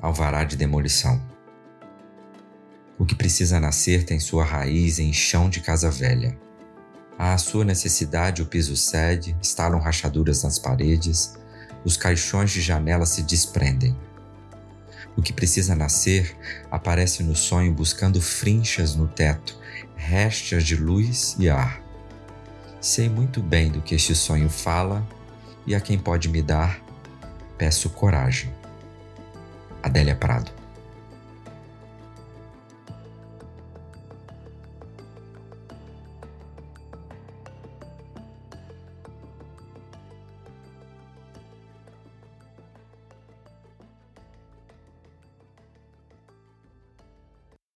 alvará de demolição. O que precisa nascer tem sua raiz em chão de casa velha. À sua necessidade, o piso cede, estalam rachaduras nas paredes, os caixões de janela se desprendem. O que precisa nascer aparece no sonho buscando frinchas no teto, restas de luz e ar. Sei muito bem do que este sonho fala e a quem pode me dar, peço coragem. Adélia Prado